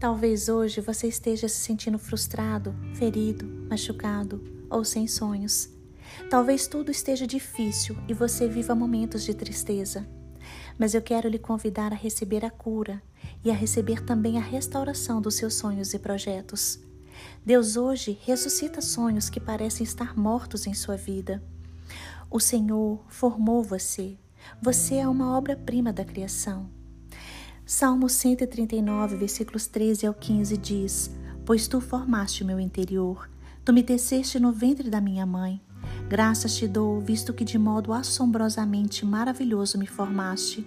Talvez hoje você esteja se sentindo frustrado, ferido, machucado ou sem sonhos. Talvez tudo esteja difícil e você viva momentos de tristeza. Mas eu quero lhe convidar a receber a cura e a receber também a restauração dos seus sonhos e projetos. Deus hoje ressuscita sonhos que parecem estar mortos em sua vida. O Senhor formou você. Você é uma obra-prima da criação. Salmo 139, versículos 13 ao 15 diz: Pois tu formaste o meu interior, tu me teceste no ventre da minha mãe. Graças te dou, visto que de modo assombrosamente maravilhoso me formaste.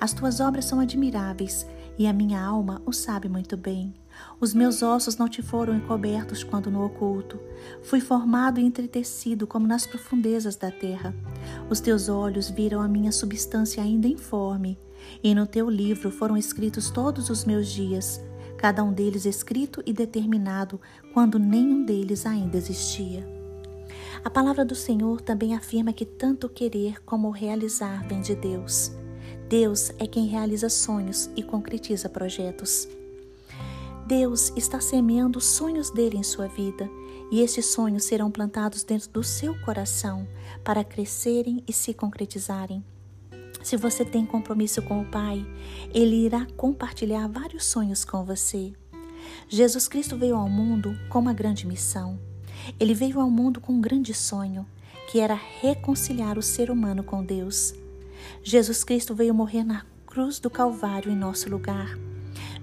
As tuas obras são admiráveis, e a minha alma o sabe muito bem. Os meus ossos não te foram encobertos quando no oculto. Fui formado e entretecido como nas profundezas da terra. Os teus olhos viram a minha substância ainda informe, e no teu livro foram escritos todos os meus dias, cada um deles escrito e determinado quando nenhum deles ainda existia. A palavra do Senhor também afirma que tanto querer como realizar vem de Deus. Deus é quem realiza sonhos e concretiza projetos. Deus está semeando os sonhos dele em sua vida e esses sonhos serão plantados dentro do seu coração para crescerem e se concretizarem. Se você tem compromisso com o Pai, Ele irá compartilhar vários sonhos com você. Jesus Cristo veio ao mundo com uma grande missão. Ele veio ao mundo com um grande sonho, que era reconciliar o ser humano com Deus. Jesus Cristo veio morrer na cruz do Calvário em nosso lugar.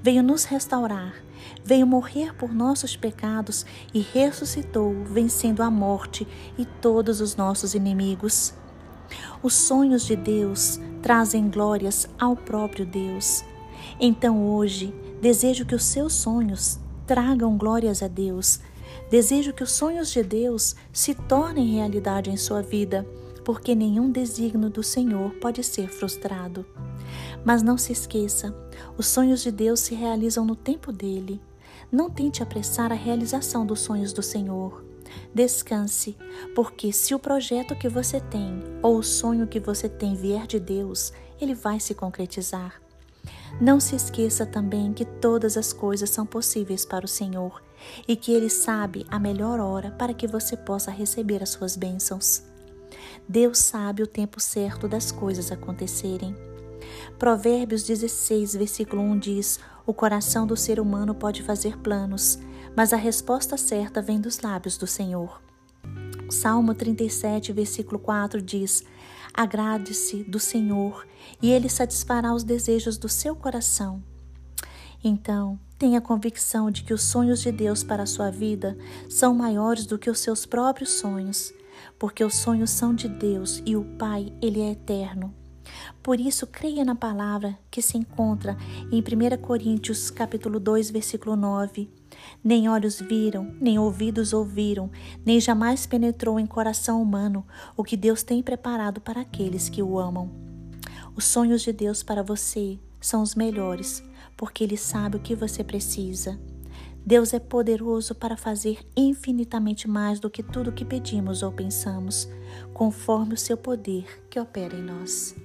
Veio nos restaurar, veio morrer por nossos pecados e ressuscitou, vencendo a morte e todos os nossos inimigos. Os sonhos de Deus trazem glórias ao próprio Deus. Então hoje, desejo que os seus sonhos tragam glórias a Deus. Desejo que os sonhos de Deus se tornem realidade em sua vida, porque nenhum desígnio do Senhor pode ser frustrado. Mas não se esqueça, os sonhos de Deus se realizam no tempo dele. Não tente apressar a realização dos sonhos do Senhor. Descanse, porque se o projeto que você tem ou o sonho que você tem vier de Deus, ele vai se concretizar. Não se esqueça também que todas as coisas são possíveis para o Senhor e que Ele sabe a melhor hora para que você possa receber as suas bênçãos. Deus sabe o tempo certo das coisas acontecerem. Provérbios 16, versículo 1 diz: O coração do ser humano pode fazer planos, mas a resposta certa vem dos lábios do Senhor. Salmo 37, versículo 4 diz: Agrade-se do Senhor e ele satisfará os desejos do seu coração. Então, tenha convicção de que os sonhos de Deus para a sua vida são maiores do que os seus próprios sonhos, porque os sonhos são de Deus e o Pai, ele é eterno. Por isso, creia na palavra que se encontra em 1 Coríntios capítulo 2, versículo 9. Nem olhos viram, nem ouvidos ouviram, nem jamais penetrou em coração humano o que Deus tem preparado para aqueles que o amam. Os sonhos de Deus para você são os melhores, porque Ele sabe o que você precisa. Deus é poderoso para fazer infinitamente mais do que tudo que pedimos ou pensamos, conforme o seu poder que opera em nós.